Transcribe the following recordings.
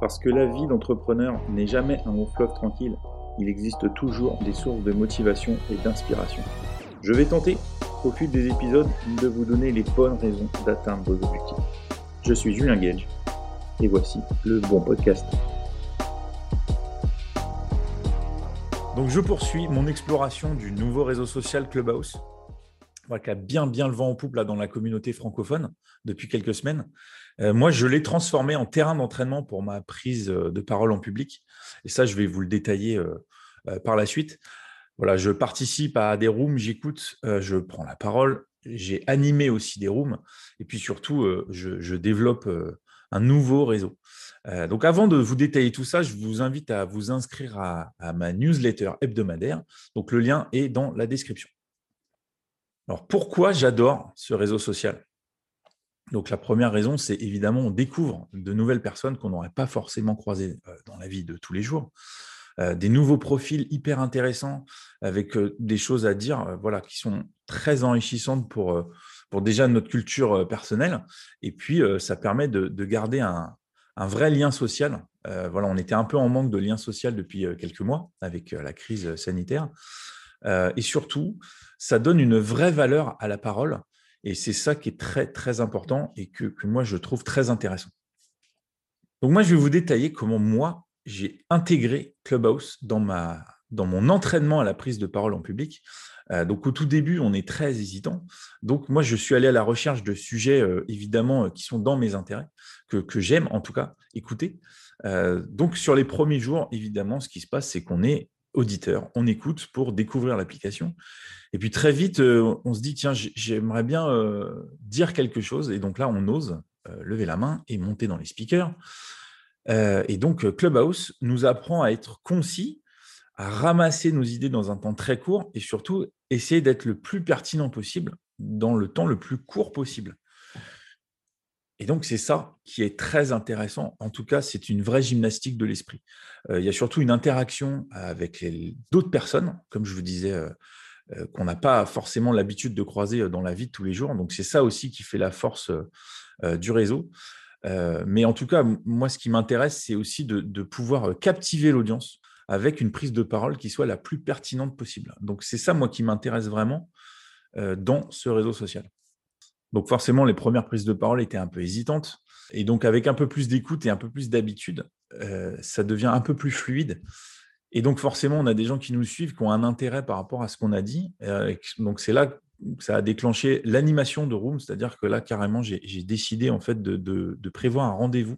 Parce que la vie d'entrepreneur n'est jamais un long fleuve tranquille, il existe toujours des sources de motivation et d'inspiration. Je vais tenter, au fil des épisodes, de vous donner les bonnes raisons d'atteindre vos objectifs. Je suis Julien Gage, et voici le bon podcast. Donc je poursuis mon exploration du nouveau réseau social Clubhouse, qui a bien bien le vent en poupe là, dans la communauté francophone depuis quelques semaines. Euh, moi, je l'ai transformé en terrain d'entraînement pour ma prise euh, de parole en public. Et ça, je vais vous le détailler euh, par la suite. Voilà, je participe à des rooms, j'écoute, je prends la parole. J'ai animé aussi des rooms. Et puis surtout, je, développe un nouveau réseau. donc avant de vous détailler tout ça, je vous invite à vous inscrire à, à ma newsletter hebdomadaire. Donc le lien est dans la description. Alors pourquoi j'adore ce réseau social? Donc la première raison, c'est évidemment on découvre de nouvelles personnes qu'on n'aurait pas forcément croisées euh, dans la vie de tous les jours, euh, des nouveaux profils hyper intéressants avec euh, des choses à dire, voilà, qui sont très enrichissantes pour, pour déjà notre culture personnelle. Et puis ça permet de, garder un, vrai lien social. voilà, on était un peu en manque de lien social depuis quelques mois avec la crise sanitaire. Et surtout, ça donne une vraie valeur à la parole et c'est ça qui est très, très important et que, moi, je trouve très intéressant. Donc moi, je vais vous détailler comment moi, j'ai intégré Clubhouse dans, ma, dans mon entraînement à la prise de parole en public. Euh, donc au tout début, on est très hésitant. Donc moi, je suis allé à la recherche de sujets, euh, évidemment, euh, qui sont dans mes intérêts, que, que j'aime en tout cas écouter. donc sur les premiers jours, évidemment, ce qui se passe, c'est qu'on est auditeur, on écoute pour découvrir l'application. Et puis très vite, euh, on se dit, tiens, j'aimerais bien euh, dire quelque chose. Et donc là, on ose euh, lever la main et monter dans les speakers. et donc, Clubhouse nous apprend à être concis, à ramasser nos idées dans un temps très court et surtout essayer d'être le plus pertinent possible dans le temps le plus court possible. Et donc, c'est ça qui est très intéressant. En tout cas, c'est une vraie gymnastique de l'esprit. il y a surtout une interaction avec d'autres personnes, comme je vous disais, qu'on n'a pas forcément l'habitude de croiser dans la vie de tous les jours. Donc, c'est ça aussi qui fait la force du réseau. mais en tout cas, moi, ce qui m'intéresse, c'est aussi de, pouvoir captiver l'audience avec une prise de parole qui soit la plus pertinente possible. Donc, c'est ça, moi, qui m'intéresse vraiment dans ce réseau social. Donc forcément, les premières prises de parole étaient un peu hésitantes. Et donc avec un peu plus d'écoute et un peu plus d'habitude, euh, ça devient un peu plus fluide. Et donc forcément, on a des gens qui nous suivent, qui ont un intérêt par rapport à ce qu'on a dit. Euh, donc c'est là que ça a déclenché l'animation de Room, c'est-à-dire que là, carrément, j'ai décidé en fait de, prévoir un rendez-vous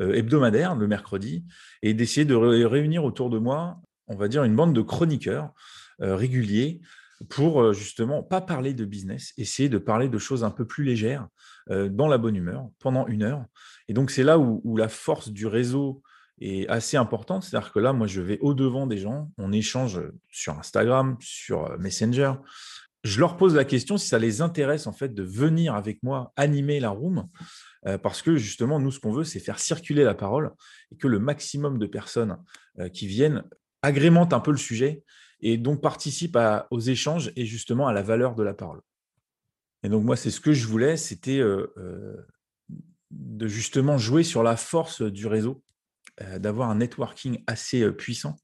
euh, hebdomadaire le mercredi et d'essayer de réunir autour de moi, on va dire, une bande de chroniqueurs réguliers pour justement pas parler de business, essayer de parler de choses un peu plus légères, dans la bonne humeur, pendant une heure. Et donc, c'est là où, la force du réseau est assez importante. C'est-à-dire que là, moi, je vais au-devant des gens, on échange sur Instagram, sur Messenger. Je leur pose la question si ça les intéresse en fait de venir avec moi animer la room, parce que justement, nous, ce qu'on veut, c'est faire circuler la parole et que le maximum de personnes qui viennent agrémentent un peu le sujet et donc participe aux échanges et justement à la valeur de la parole. Et donc moi, c'est ce que je voulais, c'était euh, euh, de justement jouer sur la force du réseau, euh, d'avoir un networking assez puissant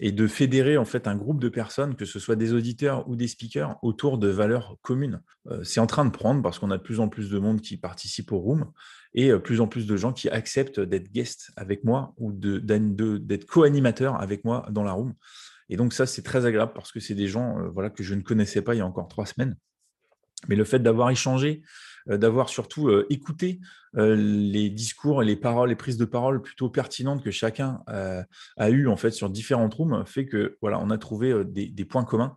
et de fédérer en fait un groupe de personnes, que ce soit des auditeurs ou des speakers, autour de valeurs communes. c'est en train de prendre parce qu'on a de plus en plus de monde qui participe au room et plus en plus de gens qui acceptent d'être guest avec moi ou d'être co-animateurs avec moi dans la room. Et donc ça, c'est très agréable parce que c'est des gens euh, voilà, que je ne connaissais pas il y a encore trois semaines. Mais le fait d'avoir échangé, euh, d'avoir surtout euh, écouté les discours, les paroles, les prises de parole plutôt pertinentes que chacun a eu en fait sur différentes rooms, fait que voilà, on a trouvé des, points communs.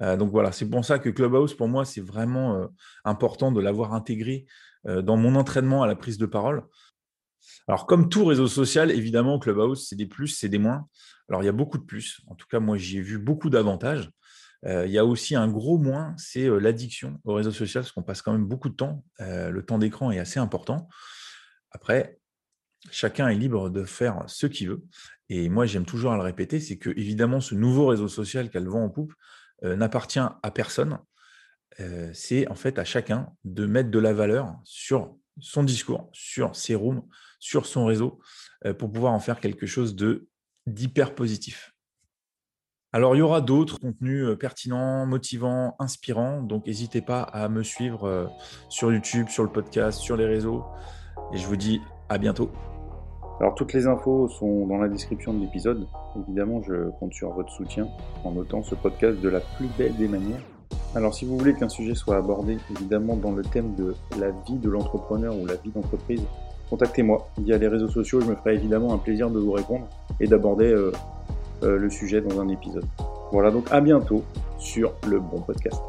donc voilà, c'est pour ça que Clubhouse, pour moi, c'est vraiment important de l'avoir intégré dans mon entraînement à la prise de parole. Alors, comme tout réseau social, évidemment, Clubhouse, c'est des plus, c'est des moins. Alors, il y a beaucoup de plus. En tout cas, moi, j'y ai vu beaucoup d'avantages. Euh, il y a aussi un gros moins, c'est euh, l'addiction au réseau social, parce qu'on passe quand même beaucoup de temps. Euh, le temps d'écran est assez important. Après, chacun est libre de faire ce qu'il veut. Et moi, j'aime toujours à le répéter, c'est que évidemment, ce nouveau réseau social qu'elle vend en poupe n'appartient à personne. c'est en fait à chacun de mettre de la valeur sur son discours, sur ses rooms, sur son réseau pour pouvoir en faire quelque chose de d'hyper positif. Alors, il y aura d'autres contenus pertinents, motivants, inspirants. Donc, n'hésitez pas à me suivre sur YouTube, sur le podcast, sur les réseaux. Et je vous dis à bientôt. Alors, toutes les infos sont dans la description de l'épisode. Évidemment, je compte sur votre soutien en notant ce podcast de la plus belle des manières. Alors, si vous voulez qu'un sujet soit abordé, évidemment, dans le thème de la vie de l'entrepreneur ou la vie d'entreprise, contactez-moi via les réseaux sociaux. Je me ferai évidemment un plaisir de vous répondre et d'aborder euh, le sujet dans un épisode. Voilà donc à bientôt sur le bon podcast.